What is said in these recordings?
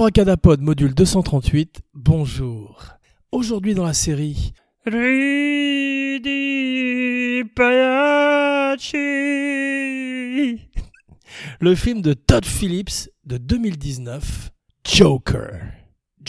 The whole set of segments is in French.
Abracadapod module 238, bonjour. Aujourd'hui dans la série le film de Todd Phillips de 2019, Joker.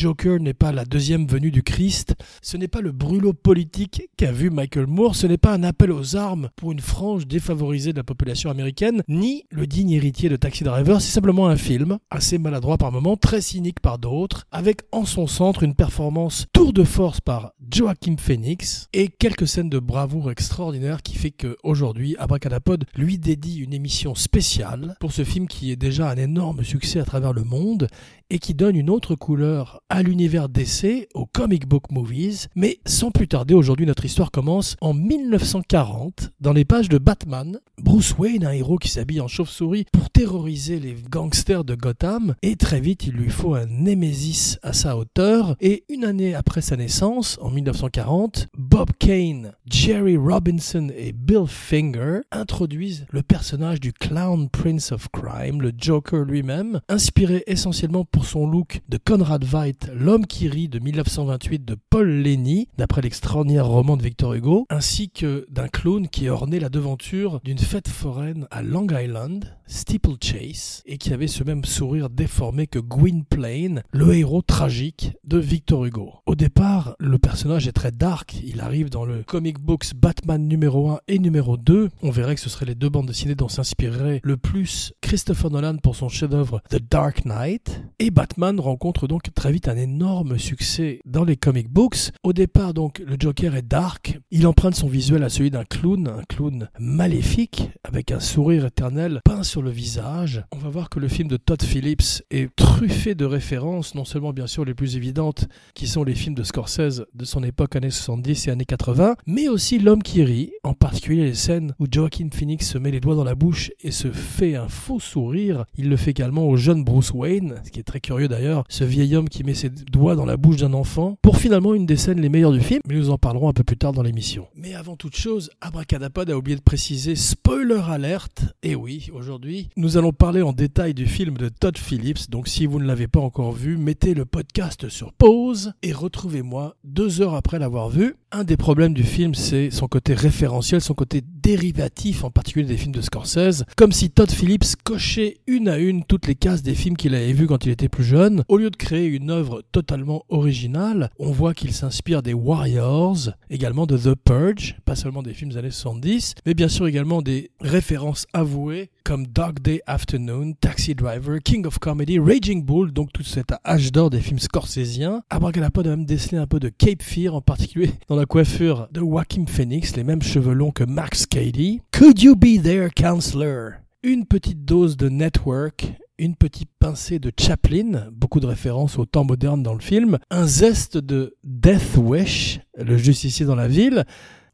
Joker n'est pas la deuxième venue du Christ, ce n'est pas le brûlot politique qu'a vu Michael Moore, ce n'est pas un appel aux armes pour une frange défavorisée de la population américaine, ni le digne héritier de Taxi Driver, c'est simplement un film, assez maladroit par moments, très cynique par d'autres, avec en son centre une performance tour de force par Joaquin Phoenix et quelques scènes de bravoure extraordinaires qui fait qu'aujourd'hui, Abracadapod lui dédie une émission spéciale pour ce film qui est déjà un énorme succès à travers le monde et qui donne une autre couleur à l'univers d'essai, aux comic book movies. Mais sans plus tarder, aujourd'hui notre histoire commence en 1940, dans les pages de Batman. Bruce Wayne, un héros qui s'habille en chauve-souris pour terroriser les gangsters de Gotham, et très vite il lui faut un némésis à sa hauteur. Et une année après sa naissance, en 1940, Bob Kane, Jerry Robinson et Bill Finger introduisent le personnage du Clown Prince of Crime, le Joker lui-même, inspiré essentiellement pour son look de Conrad Veidt, L'homme qui rit de 1928 de Paul Lenny, d'après l'extraordinaire roman de Victor Hugo, ainsi que d'un clown qui ornait la devanture d'une fête foraine à Long Island, Steeplechase, et qui avait ce même sourire déformé que Gwynplaine, le héros tragique de Victor Hugo. Au départ, le personnage est très dark, il arrive dans le comic books Batman numéro 1 et numéro 2. On verrait que ce seraient les deux bandes dessinées dont s'inspirerait le plus Christopher Nolan pour son chef-d'œuvre The Dark Knight. Batman rencontre donc très vite un énorme succès dans les comic books. Au départ, donc, le Joker est dark. Il emprunte son visuel à celui d'un clown, un clown maléfique, avec un sourire éternel peint sur le visage. On va voir que le film de Todd Phillips est truffé de références, non seulement bien sûr les plus évidentes, qui sont les films de Scorsese de son époque, années 70 et années 80, mais aussi L'homme qui rit, en particulier les scènes où Joaquin Phoenix se met les doigts dans la bouche et se fait un faux sourire. Il le fait également au jeune Bruce Wayne, ce qui est très curieux d'ailleurs, ce vieil homme qui met ses doigts dans la bouche d'un enfant, pour finalement une des scènes les meilleures du film, mais nous en parlerons un peu plus tard dans l'émission. Mais avant toute chose, Abracadapod a oublié de préciser spoiler alerte, et oui, aujourd'hui, nous allons parler en détail du film de Todd Phillips, donc si vous ne l'avez pas encore vu, mettez le podcast sur pause et retrouvez-moi deux heures après l'avoir vu. Un des problèmes du film, c'est son côté son côté dérivatif, en particulier des films de Scorsese, comme si Todd Phillips cochait une à une toutes les cases des films qu'il avait vus quand il était plus jeune. Au lieu de créer une œuvre totalement originale, on voit qu'il s'inspire des Warriors, également de The Purge, pas seulement des films des années 70, mais bien sûr également des références avouées comme Dog Day Afternoon, Taxi Driver, King of Comedy, Raging Bull, donc tout cet âge d'or des films scorsésiens. Abracadapod a même décelé un peu de Cape Fear, en particulier dans la coiffure de Joaquin Phoenix, les mêmes cheveux que Max Cady. Could you be there, counselor? Une petite dose de network, une petite pincée de Chaplin, beaucoup de références au temps moderne dans le film, un zeste de Death Wish, le justicier dans la ville,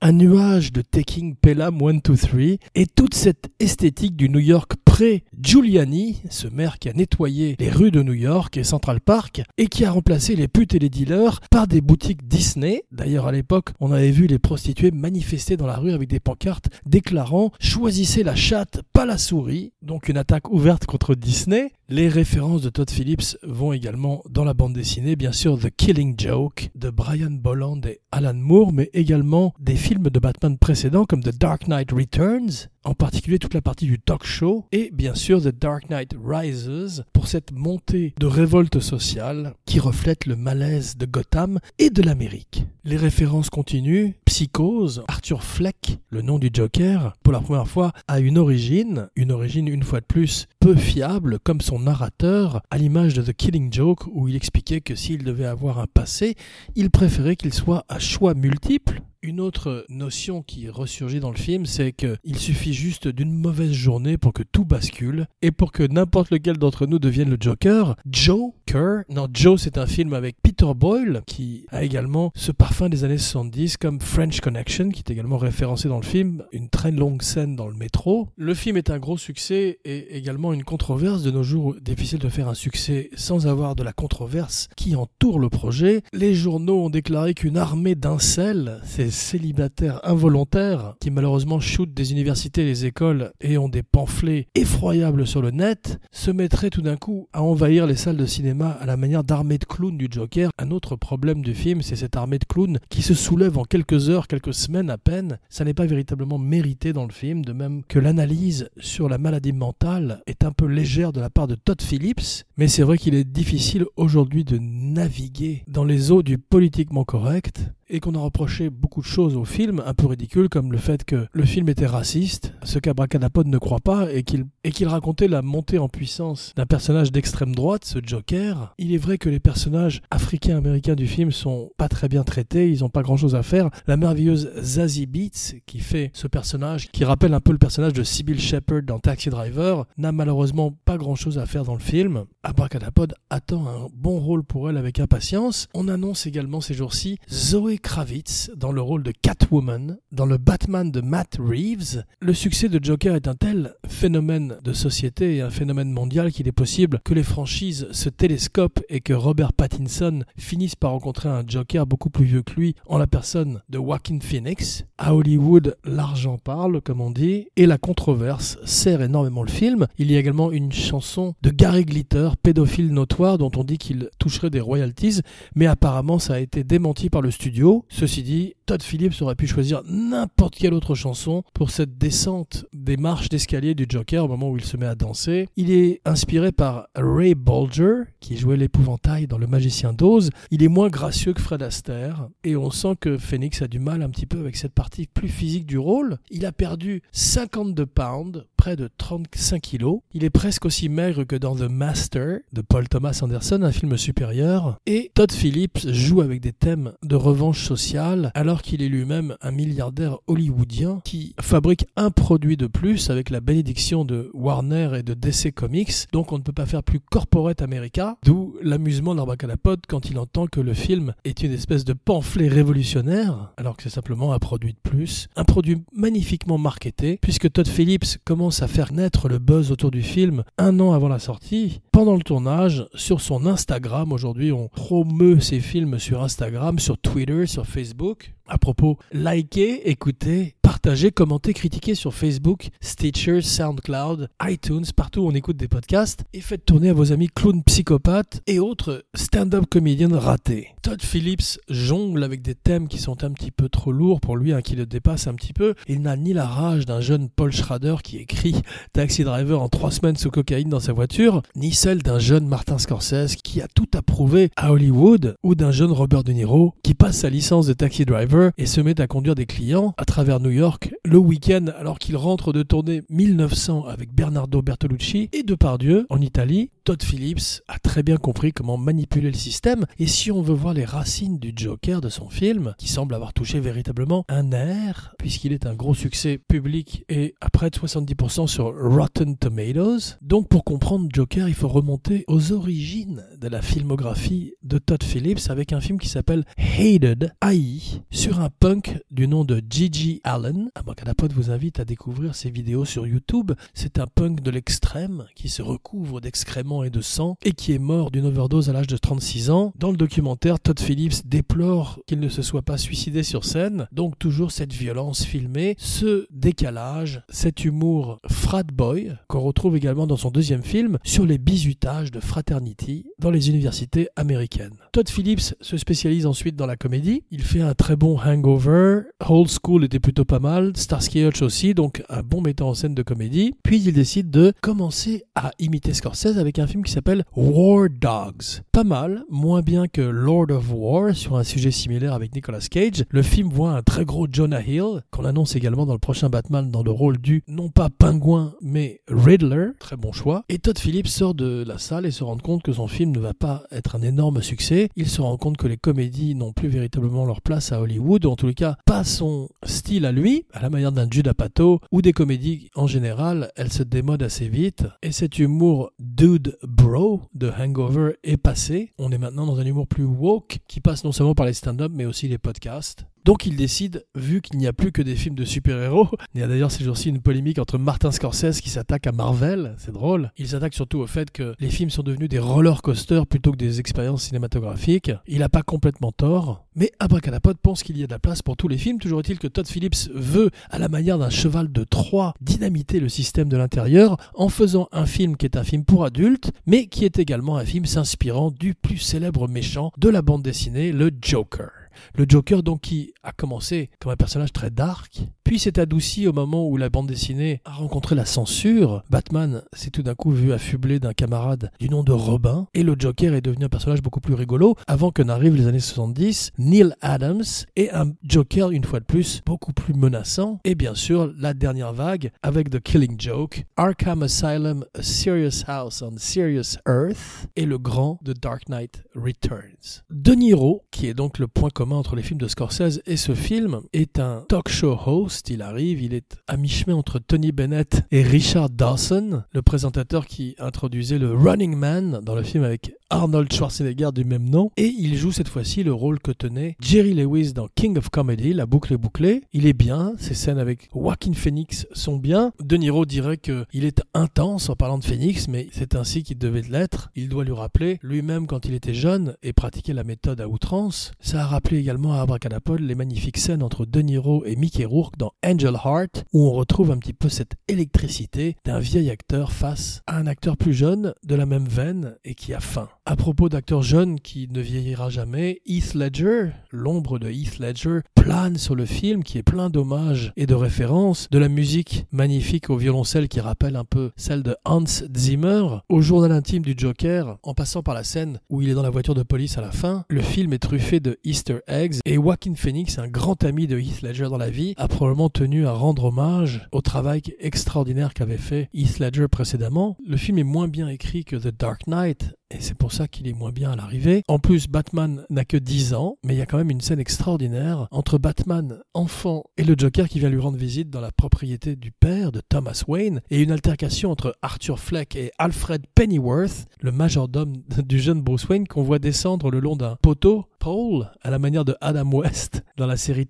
un nuage de Taking Pelham 1, 2, 3 et toute cette esthétique du New York pré-Giuliani, ce maire qui a nettoyé les rues de New York et Central Park et qui a remplacé les putes et les dealers par des boutiques Disney. D'ailleurs, à l'époque, on avait vu les prostituées manifester dans la rue avec des pancartes déclarant Choisissez la chatte, pas la souris. Donc une attaque ouverte contre Disney. Les références de Todd Phillips vont également dans la bande dessinée, bien sûr The Killing Joke de Brian Bolland et Alan Moore, mais également des films de Batman précédents comme The Dark Knight Returns, en particulier toute la partie du talk show, et bien sûr The Dark Knight Rises pour cette montée de révolte sociale qui reflète le malaise de Gotham et de l'Amérique. Les références continuent. Psychose, Arthur Fleck, le nom du Joker, pour la première fois a une origine, une origine une fois de plus peu fiable comme son narrateur, à l'image de The Killing Joke où il expliquait que s'il devait avoir un passé, il préférait qu'il soit à choix multiples une autre notion qui ressurgit dans le film, c'est qu'il suffit juste d'une mauvaise journée pour que tout bascule et pour que n'importe lequel d'entre nous devienne le Joker. Joe Kerr, non, Joe c'est un film avec Peter Boyle qui a également ce parfum des années 70 comme French Connection qui est également référencé dans le film, une très longue scène dans le métro. Le film est un gros succès et également une controverse de nos jours, difficile de faire un succès sans avoir de la controverse qui entoure le projet. Les journaux ont déclaré qu'une armée d'incels, c'est célibataires involontaires qui malheureusement shootent des universités et des écoles et ont des pamphlets effroyables sur le net, se mettraient tout d'un coup à envahir les salles de cinéma à la manière d'armée de clowns du Joker. Un autre problème du film, c'est cette armée de clowns qui se soulève en quelques heures, quelques semaines à peine. Ça n'est pas véritablement mérité dans le film, de même que l'analyse sur la maladie mentale est un peu légère de la part de Todd Phillips, mais c'est vrai qu'il est difficile aujourd'hui de naviguer dans les eaux du politiquement correct et qu'on a reproché beaucoup de choses au film, un peu ridicules, comme le fait que le film était raciste, ce qu'Abracadapod ne croit pas, et qu'il et qu'il racontait la montée en puissance d'un personnage d'extrême droite, ce Joker. Il est vrai que les personnages africains-américains du film sont pas très bien traités, ils ont pas grand-chose à faire. La merveilleuse Zazie Beats, qui fait ce personnage, qui rappelle un peu le personnage de Sybil Shepherd dans Taxi Driver, n'a malheureusement pas grand-chose à faire dans le film. Abracadapod attend un bon rôle pour elle avec impatience. On annonce également ces jours-ci Zoé Kravitz dans le rôle de Catwoman dans le Batman de Matt Reeves. Le succès de Joker est un tel phénomène de société et un phénomène mondial qu'il est possible que les franchises se télescopent et que Robert Pattinson finisse par rencontrer un Joker beaucoup plus vieux que lui en la personne de Joaquin Phoenix. À Hollywood, l'argent parle, comme on dit, et la controverse sert énormément le film. Il y a également une chanson de Gary Glitter, pédophile notoire, dont on dit qu'il toucherait des royalties, mais apparemment ça a été démenti par le studio. Ceci dit, Todd Phillips aurait pu choisir n'importe quelle autre chanson pour cette descente des marches d'escalier du Joker au moment où il se met à danser. Il est inspiré par Ray Bolger, qui jouait l'épouvantail dans Le Magicien d'Oz. Il est moins gracieux que Fred Astaire, et on sent que Phoenix a du mal un petit peu avec cette partie plus physique du rôle. Il a perdu 52 pounds, près de 35 kilos. Il est presque aussi maigre que dans The Master de Paul Thomas Anderson, un film supérieur. Et Todd Phillips joue avec des thèmes de revanche sociale, alors qu'il est lui-même un milliardaire hollywoodien qui fabrique un produit de plus avec la bénédiction de Warner et de DC Comics. Donc on ne peut pas faire plus corporate America, d'où l'amusement d'Arbacalapod quand il entend que le film est une espèce de pamphlet révolutionnaire, alors que c'est simplement un produit de plus. Un produit magnifiquement marketé, puisque Todd Phillips commence à faire naître le buzz autour du film un an avant la sortie. Pendant le tournage, sur son Instagram, aujourd'hui on promeut ses films sur Instagram, sur Twitter, sur Facebook. À propos, likez, écoutez, partagez, commentez, critiquez sur Facebook, Stitcher, SoundCloud, iTunes, partout où on écoute des podcasts, et faites tourner à vos amis clowns psychopathes et autres stand-up comédiens ratés. Todd Phillips jongle avec des thèmes qui sont un petit peu trop lourds pour lui, hein, qui le dépassent un petit peu. Il n'a ni la rage d'un jeune Paul Schrader qui écrit Taxi Driver en trois semaines sous cocaïne dans sa voiture, ni celle d'un jeune Martin Scorsese qui a tout approuvé à Hollywood, ou d'un jeune Robert De Niro qui passe sa licence de Taxi Driver et se met à conduire des clients à travers New York le week-end alors qu'il rentre de tourner 1900 avec Bernardo Bertolucci et Depardieu en Italie. Todd Phillips a très bien compris comment manipuler le système et si on veut voir les racines du Joker de son film, qui semble avoir touché véritablement un air, puisqu'il est un gros succès public et à près de 70% sur Rotten Tomatoes. Donc pour comprendre Joker, il faut remonter aux origines de la filmographie de Todd Phillips avec un film qui s'appelle Hated, AI, sur un punk du nom de Gigi Allen. Abracadapod vous invite à découvrir ses vidéos sur YouTube. C'est un punk de l'extrême qui se recouvre d'excréments et de sang et qui est mort d'une overdose à l'âge de 36 ans. Dans le documentaire, Todd Phillips déplore qu'il ne se soit pas suicidé sur scène. Donc toujours cette violence filmée, ce décalage, cet humour frat boy qu'on retrouve également dans son deuxième film sur les bizutages de fraternity dans les universités américaines. Todd Phillips se spécialise ensuite dans la comédie. Il fait un très bon Hangover, Old School était plutôt pas mal, Starsky Hutch aussi, donc un bon metteur en scène de comédie. Puis il décide de commencer à imiter Scorsese avec un film qui s'appelle War Dogs. Pas mal, moins bien que Lord of War sur un sujet similaire avec Nicolas Cage. Le film voit un très gros Jonah Hill, qu'on annonce également dans le prochain Batman dans le rôle du, non pas pingouin, mais Riddler. Très bon choix. Et Todd Phillips sort de la salle et se rend compte que son film ne va pas être un énorme succès. Il se rend compte que les comédies n'ont plus véritablement leur place à Hollywood, ou en tous les cas pas son style à lui, à la manière d'un Judah Pato, ou des comédies en général, elles se démodent assez vite. Et cet humour dude bro de Hangover est passé. On est maintenant dans un humour plus woke qui passe non seulement par les stand-up mais aussi les podcasts. Donc il décide, vu qu'il n'y a plus que des films de super-héros, il y a d'ailleurs ces jours-ci une polémique entre Martin Scorsese qui s'attaque à Marvel, c'est drôle. Il s'attaque surtout au fait que les films sont devenus des roller coasters plutôt que des expériences cinématographiques. Il n'a pas complètement tort, mais Abracadapod pense qu'il y a de la place pour tous les films. Toujours est-il que Todd Phillips veut, à la manière d'un cheval de Troie, dynamiter le système de l'intérieur en faisant un film qui est un film pour adultes, mais qui est également un film s'inspirant du plus célèbre méchant de la bande dessinée, le Joker. Le Joker, donc, qui a commencé comme un personnage très dark, puis s'est adouci au moment où la bande dessinée a rencontré la censure. Batman s'est tout d'un coup vu affublé d'un camarade du nom de Robin, et le Joker est devenu un personnage beaucoup plus rigolo, avant que n'arrivent les années 70, Neil Adams, et un Joker, une fois de plus, beaucoup plus menaçant, et bien sûr, la dernière vague, avec The Killing Joke, Arkham Asylum, A Serious House on Serious Earth, et le grand The Dark Knight Returns. De Niro, qui est donc le point commun entre les films de Scorsese et ce film, est un talk show host. Il arrive, il est à mi-chemin entre Tony Bennett et Richard Dawson, le présentateur qui introduisait le Running Man dans le film avec Arnold Schwarzenegger du même nom. Et il joue cette fois-ci le rôle que tenait Jerry Lewis dans King of Comedy, La boucle est bouclée. Il est bien, ses scènes avec Joaquin Phoenix sont bien. De Niro dirait qu'il est intense en parlant de Phoenix, mais c'est ainsi qu'il devait l'être. Il doit lui rappeler, lui-même quand il était jeune et pratiquait la méthode à outrance, ça a rappelé également à Abracadapod les magnifiques scènes entre De Niro et Mickey Rourke dans Angel Heart, où on retrouve un petit peu cette électricité d'un vieil acteur face à un acteur plus jeune de la même veine et qui a faim. À propos d'acteurs jeunes qui ne vieillira jamais, Heath Ledger, l'ombre de Heath Ledger, plane sur le film qui est plein d'hommages et de références, de la musique magnifique au violoncelle qui rappelle un peu celle de Hans Zimmer, au journal intime du Joker, en passant par la scène où il est dans la voiture de police à la fin. Le film est truffé de Easter eggs et Joaquin Phoenix, un grand ami de Heath Ledger dans la vie, a probablement tenu à rendre hommage au travail extraordinaire qu'avait fait Heath Ledger précédemment. Le film est moins bien écrit que The Dark Knight, et c'est pour ça qu'il est moins bien à l'arrivée. En plus, Batman n'a que 10 ans, mais il y a quand même une scène extraordinaire entre Batman, enfant, et le Joker qui vient lui rendre visite dans la propriété du père de Thomas Wayne, et une altercation entre Arthur Fleck et Alfred Pennyworth, le majordome du jeune Bruce Wayne qu'on voit descendre le long d'un poteau, Paul, à la manière de Adam West dans la série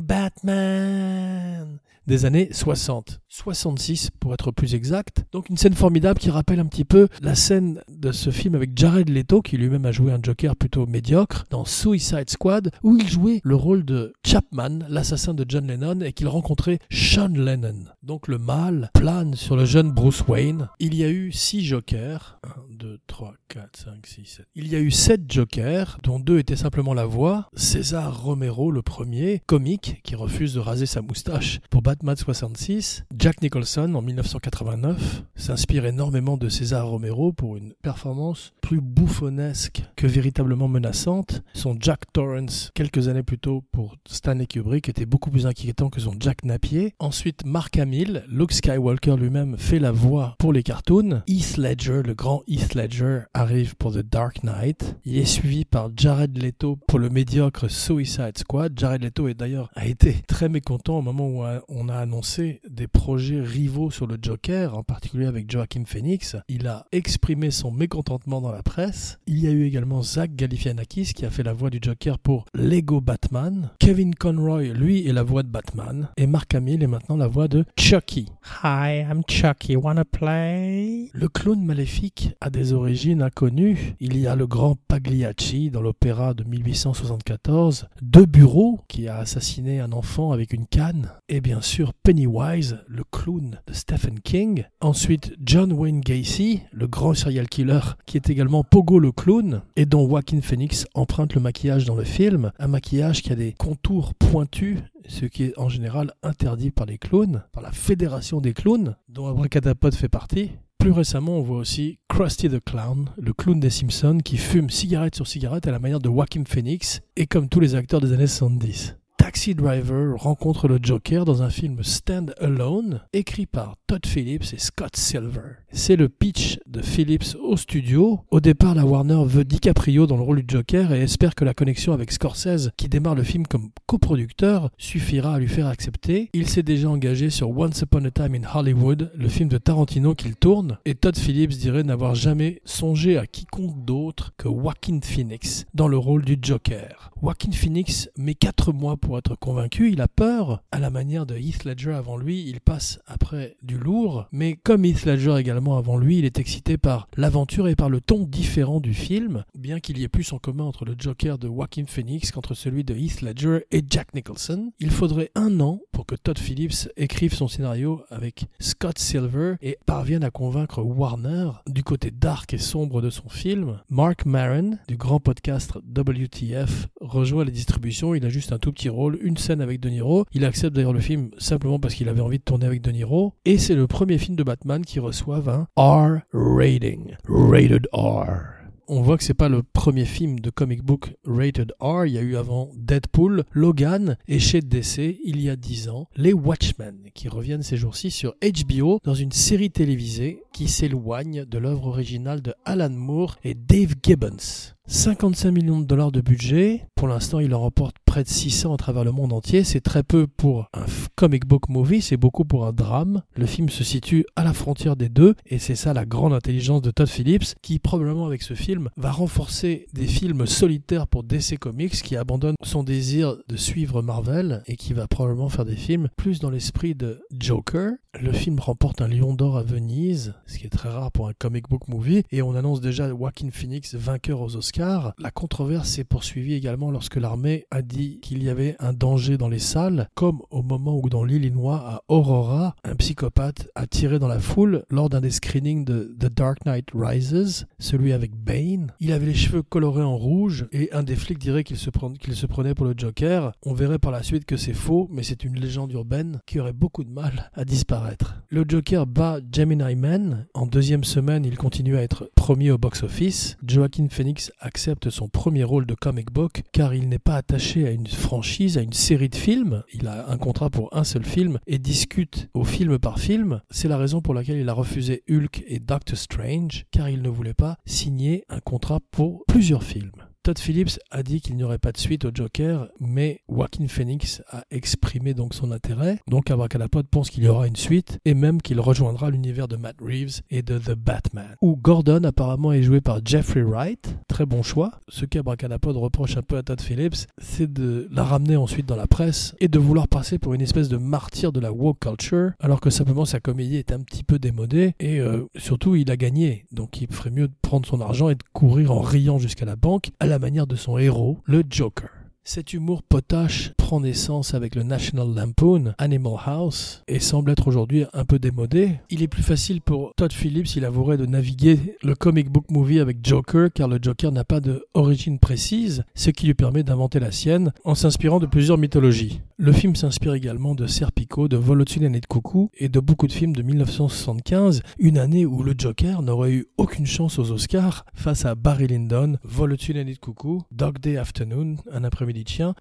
Batman des années 60. 66 pour être plus exact. Donc une scène formidable qui rappelle un petit peu la scène de ce film avec Jared Leto qui lui-même a joué un Joker plutôt médiocre dans Suicide Squad où il jouait le rôle de Chapman, l'assassin de John Lennon et qu'il rencontrait Sean Lennon. Donc le mal plane sur le jeune Bruce Wayne. Il y a eu 6 Jokers. 1, 2, 3, 4, 5, 6, 7. Il y a eu 7 Jokers dont deux étaient simplement la voix. César Romero le premier, comique qui refuse de raser sa moustache pour Batman 66. Jack Nicholson en 1989 s'inspire énormément de César Romero pour une performance plus bouffonnesque que véritablement menaçante. Son Jack Torrance quelques années plus tôt pour Stanley Kubrick était beaucoup plus inquiétant que son Jack Napier. Ensuite Mark Hamill, Luke Skywalker lui-même fait la voix pour les cartoons. Heath Ledger, le grand Heath Ledger arrive pour The Dark Knight. Il est suivi par Jared Leto pour le médiocre Suicide Squad. Jared Leto est d'ailleurs a été très mécontent au moment où on a annoncé des projets rivaux sur le Joker, en particulier avec Joaquin Phoenix. Il a exprimé son mécontentement dans la presse. Il y a eu également Zach Galifianakis qui a fait la voix du Joker pour Lego Batman. Kevin Conroy, lui, est la voix de Batman. Et Mark Hamill est maintenant la voix de Chucky. Hi, I'm Chucky. Wanna play? Le clown maléfique a des origines inconnues. Il y a le grand Pagliacci dans l'opéra de 1874, De Bureau qui a assassiné un enfant avec une canne, et bien sûr Pennywise, le clown de Stephen King. Ensuite John Wayne Gacy, le grand serial killer qui est également Pogo le clown et dont Joaquin Phoenix emprunte le maquillage dans le film, un maquillage qui a des contours pointus ce qui est en général interdit par les clowns, par la fédération des clowns, dont Abracadapod fait partie. Plus récemment, on voit aussi Krusty the Clown, le clown des Simpsons, qui fume cigarette sur cigarette à la manière de Joaquin Phoenix, et comme tous les acteurs des années 70. Taxi Driver rencontre le Joker dans un film Stand Alone, écrit par Todd Phillips et Scott Silver. C'est le pitch de Phillips au studio. Au départ, la Warner veut DiCaprio dans le rôle du Joker et espère que la connexion avec Scorsese, qui démarre le film comme coproducteur, suffira à lui faire accepter. Il s'est déjà engagé sur Once Upon a Time in Hollywood, le film de Tarantino qu'il tourne, et Todd Phillips dirait n'avoir jamais songé à quiconque d'autre que Joaquin Phoenix dans le rôle du Joker. Joaquin Phoenix met 4 mois pour être convaincu, il a peur, à la manière de Heath Ledger avant lui, il passe après du lourd, mais comme Heath Ledger également avant lui, il est excité par l'aventure et par le ton différent du film, bien qu'il y ait plus en commun entre le Joker de Joaquin Phoenix qu'entre celui de Heath Ledger et Jack Nicholson. Il faudrait un an que Todd Phillips écrive son scénario avec Scott Silver et parvienne à convaincre Warner du côté dark et sombre de son film. Mark Maron, du grand podcast WTF, rejoint les distributions. Il a juste un tout petit rôle, une scène avec De Niro. Il accepte d'ailleurs le film simplement parce qu'il avait envie de tourner avec De Niro. Et c'est le premier film de Batman qui reçoit un R rating. Rated R on voit que c'est pas le premier film de comic book rated R. Il y a eu avant Deadpool, Logan et chez DC il y a 10 ans, les Watchmen qui reviennent ces jours-ci sur HBO dans une série télévisée qui s'éloigne de l'œuvre originale de Alan Moore et Dave Gibbons. 55 millions de dollars de budget. Pour l'instant, il en remporte près de 600 à travers le monde entier. C'est très peu pour un comic book movie, c'est beaucoup pour un drame. Le film se situe à la frontière des deux, et c'est ça la grande intelligence de Todd Phillips, qui probablement avec ce film va renforcer des films solitaires pour DC Comics, qui abandonne son désir de suivre Marvel, et qui va probablement faire des films plus dans l'esprit de Joker. Le film remporte un Lion d'Or à Venise, ce qui est très rare pour un comic book movie, et on annonce déjà Joaquin Phoenix vainqueur aux Oscars la controverse s'est poursuivie également lorsque l'armée a dit qu'il y avait un danger dans les salles, comme au moment où dans l'Illinois, à Aurora, un psychopathe a tiré dans la foule lors d'un des screenings de The Dark Knight Rises, celui avec Bane. Il avait les cheveux colorés en rouge et un des flics dirait qu'il se, se prenait pour le Joker. On verrait par la suite que c'est faux, mais c'est une légende urbaine qui aurait beaucoup de mal à disparaître. Le Joker bat Gemini Man. En deuxième semaine, il continue à être premier au box-office. Joaquin Phoenix accepte son premier rôle de comic book car il n'est pas attaché à une franchise, à une série de films. Il a un contrat pour un seul film et discute au film par film. C'est la raison pour laquelle il a refusé Hulk et Doctor Strange car il ne voulait pas signer un contrat pour plusieurs films. Todd Phillips a dit qu'il n'y aurait pas de suite au Joker, mais Joaquin Phoenix a exprimé donc son intérêt. Donc Abracadapod pense qu'il y aura une suite et même qu'il rejoindra l'univers de Matt Reeves et de The Batman. Où Gordon apparemment est joué par Jeffrey Wright, très bon choix. Ce qu'Abracadapod reproche un peu à Todd Phillips, c'est de la ramener ensuite dans la presse et de vouloir passer pour une espèce de martyr de la woke culture, alors que simplement sa comédie est un petit peu démodée et euh, surtout il a gagné. Donc il ferait mieux de prendre son argent et de courir en riant jusqu'à la banque la manière de son héros, le Joker. Cet humour potache prend naissance avec le National Lampoon, Animal House, et semble être aujourd'hui un peu démodé. Il est plus facile pour Todd Phillips, il avouerait, de naviguer le comic book movie avec Joker, car le Joker n'a pas d'origine précise, ce qui lui permet d'inventer la sienne en s'inspirant de plusieurs mythologies. Le film s'inspire également de Serpico, de Volotune et de Coucou, et de beaucoup de films de 1975, une année où le Joker n'aurait eu aucune chance aux Oscars face à Barry Lyndon, Volotune et de Coucou, Dog Day Afternoon, un après-midi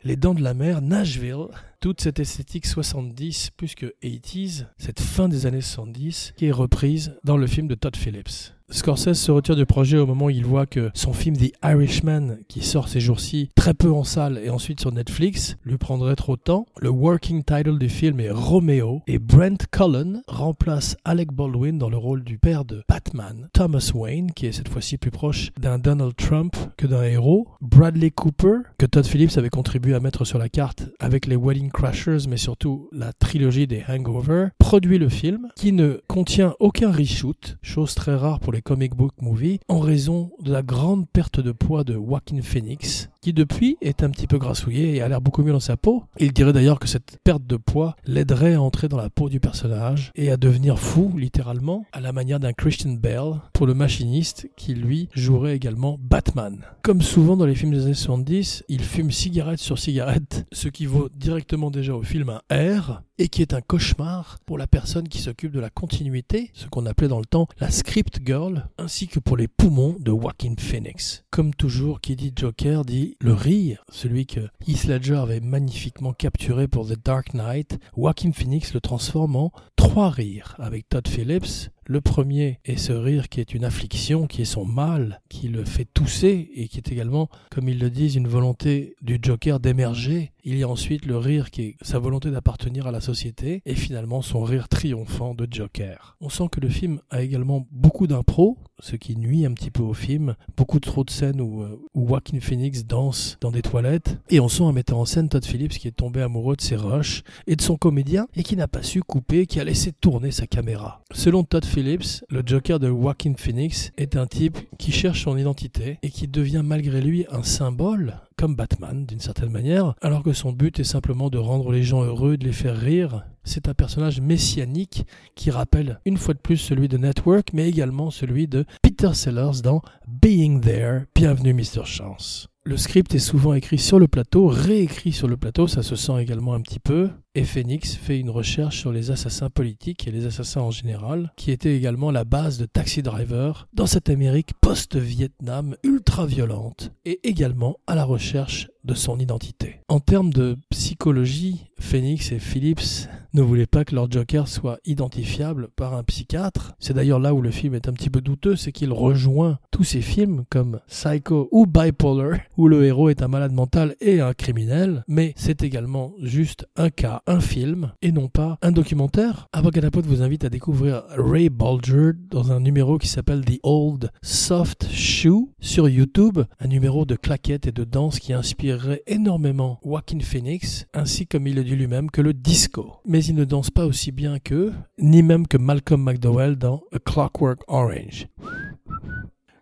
les Dents de la Mer, Nashville, toute cette esthétique 70 plus que 80s, cette fin des années 70, qui est reprise dans le film de Todd Phillips. Scorsese se retire du projet au moment où il voit que son film The Irishman, qui sort ces jours-ci très peu en salle et ensuite sur Netflix, lui prendrait trop de temps. Le working title du film est Romeo et Brent Cullen remplace Alec Baldwin dans le rôle du père de Batman, Thomas Wayne, qui est cette fois-ci plus proche d'un Donald Trump que d'un héros, Bradley Cooper, que Todd Phillips avait contribué à mettre sur la carte avec les Wedding Crashers, mais surtout la trilogie des Hangover, produit le film qui ne contient aucun reshoot, chose très rare pour les comic book movie en raison de la grande perte de poids de Joaquin Phoenix qui depuis est un petit peu grassouillé et a l'air beaucoup mieux dans sa peau. Il dirait d'ailleurs que cette perte de poids l'aiderait à entrer dans la peau du personnage et à devenir fou, littéralement, à la manière d'un Christian Bale pour le machiniste qui lui jouerait également Batman. Comme souvent dans les films des années 70, il fume cigarette sur cigarette, ce qui vaut directement déjà au film un R et qui est un cauchemar pour la personne qui s'occupe de la continuité, ce qu'on appelait dans le temps la script girl, ainsi que pour les poumons de Joaquin Phoenix. Comme toujours, qui dit Joker dit le rire, celui que Heath Ledger avait magnifiquement capturé pour The Dark Knight, Joaquin Phoenix le transforme en trois rires avec Todd Phillips, le premier est ce rire qui est une affliction, qui est son mal, qui le fait tousser et qui est également, comme ils le disent, une volonté du Joker d'émerger. Il y a ensuite le rire qui est sa volonté d'appartenir à la société et finalement son rire triomphant de Joker. On sent que le film a également beaucoup d'impro, ce qui nuit un petit peu au film, beaucoup trop de scènes où, euh, où Joaquin Phoenix danse dans des toilettes et on sent un metteur en scène Todd Phillips qui est tombé amoureux de ses rushs et de son comédien et qui n'a pas su couper, qui a laissé tourner sa caméra. Selon Todd Phillips, le Joker de Joaquin Phoenix est un type qui cherche son identité et qui devient malgré lui un symbole comme Batman d'une certaine manière, alors que son but est simplement de rendre les gens heureux, de les faire rire. C'est un personnage messianique qui rappelle une fois de plus celui de Network, mais également celui de Peter Sellers dans Being There. Bienvenue Mr. Chance. Le script est souvent écrit sur le plateau, réécrit sur le plateau, ça se sent également un petit peu. Et Phoenix fait une recherche sur les assassins politiques et les assassins en général, qui était également la base de Taxi Driver dans cette Amérique post-Vietnam ultra violente, et également à la recherche de son identité. En termes de psychologie, Phoenix et Phillips ne voulaient pas que leur Joker soit identifiable par un psychiatre. C'est d'ailleurs là où le film est un petit peu douteux, c'est qu'il rejoint tous ces films comme Psycho ou Bipolar, où le héros est un malade mental et un criminel, mais c'est également juste un cas, un film, et non pas un documentaire. Abracadapod vous invite à découvrir Ray Bolger dans un numéro qui s'appelle The Old Soft Shoe sur YouTube, un numéro de claquettes et de danse qui inspirerait énormément Joaquin Phoenix, ainsi comme il le dit lui-même que le disco. Mais il ne danse pas aussi bien qu'eux, ni même que Malcolm McDowell dans A Clockwork Orange.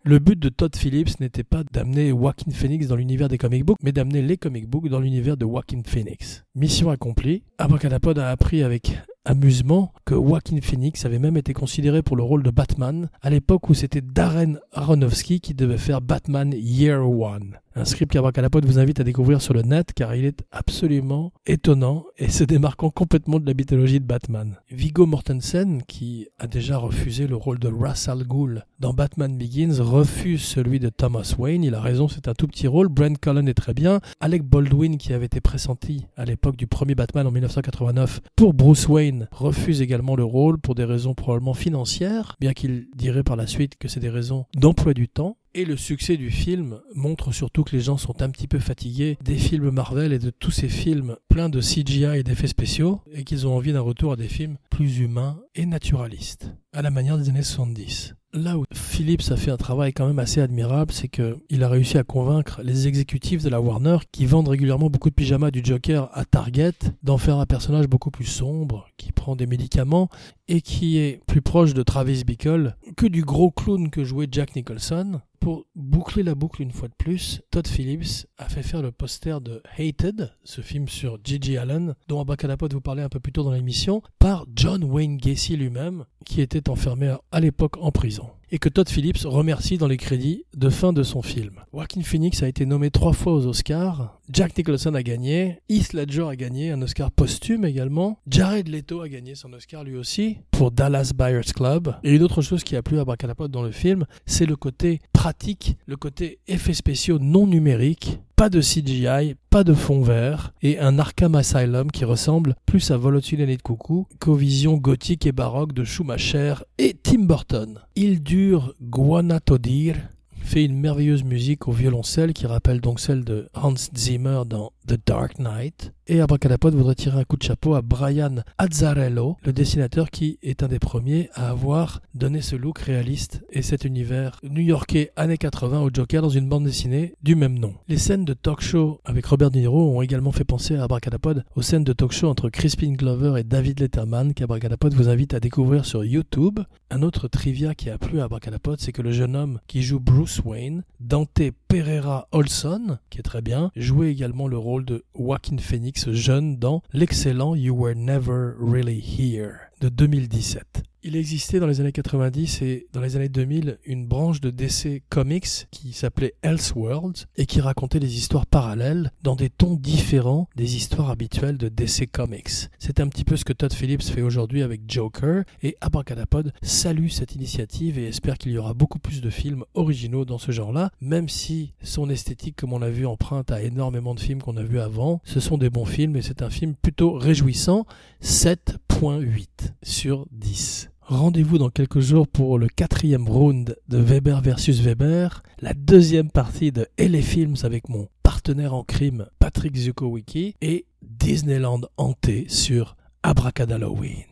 Le but de Todd Phillips n'était pas d'amener Joaquin Phoenix dans l'univers des comic books, mais d'amener les comic books dans l'univers de Joaquin Phoenix. Mission accomplie. Abracadapod a appris avec amusement que Joaquin Phoenix avait même été considéré pour le rôle de Batman à l'époque où c'était Darren Aronofsky qui devait faire Batman Year One. Un script qu'Abracadapod vous invite à découvrir sur le net car il est absolument étonnant et se démarquant complètement de la mythologie de Batman. Viggo Mortensen, qui a déjà refusé le rôle de Ra's al Ghul dans Batman Begins, refuse celui de Thomas Wayne. Il a raison, c'est un tout petit rôle. Brent Cullen est très bien. Alec Baldwin, qui avait été pressenti à l'époque du premier Batman en 1989 pour Bruce Wayne, refuse également le rôle pour des raisons probablement financières, bien qu'il dirait par la suite que c'est des raisons d'emploi du temps. Et le succès du film montre surtout que les gens sont un petit peu fatigués des films Marvel et de tous ces films pleins de CGI et d'effets spéciaux, et qu'ils ont envie d'un retour à des films plus humains et naturalistes, à la manière des années 70. Là où Phillips a fait un travail quand même assez admirable, c'est qu'il a réussi à convaincre les exécutifs de la Warner, qui vendent régulièrement beaucoup de pyjamas du Joker à Target, d'en faire un personnage beaucoup plus sombre, qui prend des médicaments et qui est plus proche de Travis Bickle que du gros clown que jouait Jack Nicholson. Pour boucler la boucle une fois de plus, Todd Phillips a fait faire le poster de Hated, ce film sur Gigi Allen, dont Abracadapod vous parlait un peu plus tôt dans l'émission, par John Wayne Gacy lui-même, qui était enfermé à l'époque en prison et que Todd Phillips remercie dans les crédits de fin de son film. Joaquin Phoenix a été nommé trois fois aux Oscars, Jack Nicholson a gagné, Heath Ledger a gagné un Oscar posthume également, Jared Leto a gagné son Oscar lui aussi pour Dallas Buyers Club. Et une autre chose qui a plu à Bracalapote dans le film, c'est le côté pratique, le côté effets spéciaux non numériques pas de CGI, pas de fond vert, et un Arkham Asylum qui ressemble plus à Volotine et de Coucou qu'aux visions gothiques et baroques de Schumacher et Tim Burton. Il dure Guanatodir, fait une merveilleuse musique au violoncelle qui rappelle donc celle de Hans Zimmer dans The Dark Knight. Et Abracadapod voudrait tirer un coup de chapeau à Brian Azzarello, le dessinateur qui est un des premiers à avoir donné ce look réaliste et cet univers new-yorkais années 80 au Joker dans une bande dessinée du même nom. Les scènes de talk show avec Robert De Niro ont également fait penser à Abracadapod aux scènes de talk show entre Crispin Glover et David Letterman qu'Abracadapod vous invite à découvrir sur YouTube. Un autre trivia qui a plu à Abracadapod, c'est que le jeune homme qui joue Bruce Wayne, Dante Pereira Olson, qui est très bien, jouait également le rôle de Joaquin Phoenix jeune dans l'excellent You Were Never Really Here de 2017. Il existait dans les années 90 et dans les années 2000 une branche de DC Comics qui s'appelait Elseworlds et qui racontait des histoires parallèles dans des tons différents des histoires habituelles de DC Comics. C'est un petit peu ce que Todd Phillips fait aujourd'hui avec Joker et Abracadapod salue cette initiative et espère qu'il y aura beaucoup plus de films originaux dans ce genre-là, même si son esthétique, comme on l'a vu, emprunte à énormément de films qu'on a vus avant. Ce sont des bons films et c'est un film plutôt réjouissant. 7.8 sur 10. Rendez-vous dans quelques jours pour le quatrième round de Weber versus Weber, la deuxième partie de LA Films avec mon partenaire en crime Patrick Zukowicki et Disneyland hanté sur Abracadalloween.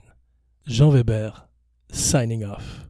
Jean Weber, signing off.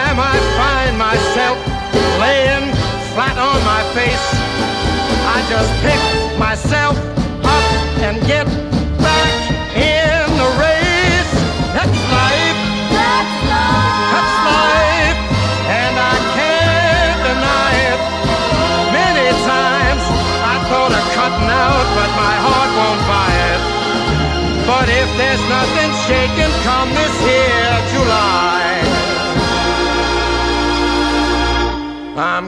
I find myself laying flat on my face, I just pick myself up and get back in the race. That's life. That's life. That's life, and I can't deny it. Many times I thought of cutting out, but my heart won't buy it. But if there's nothing shaking come this here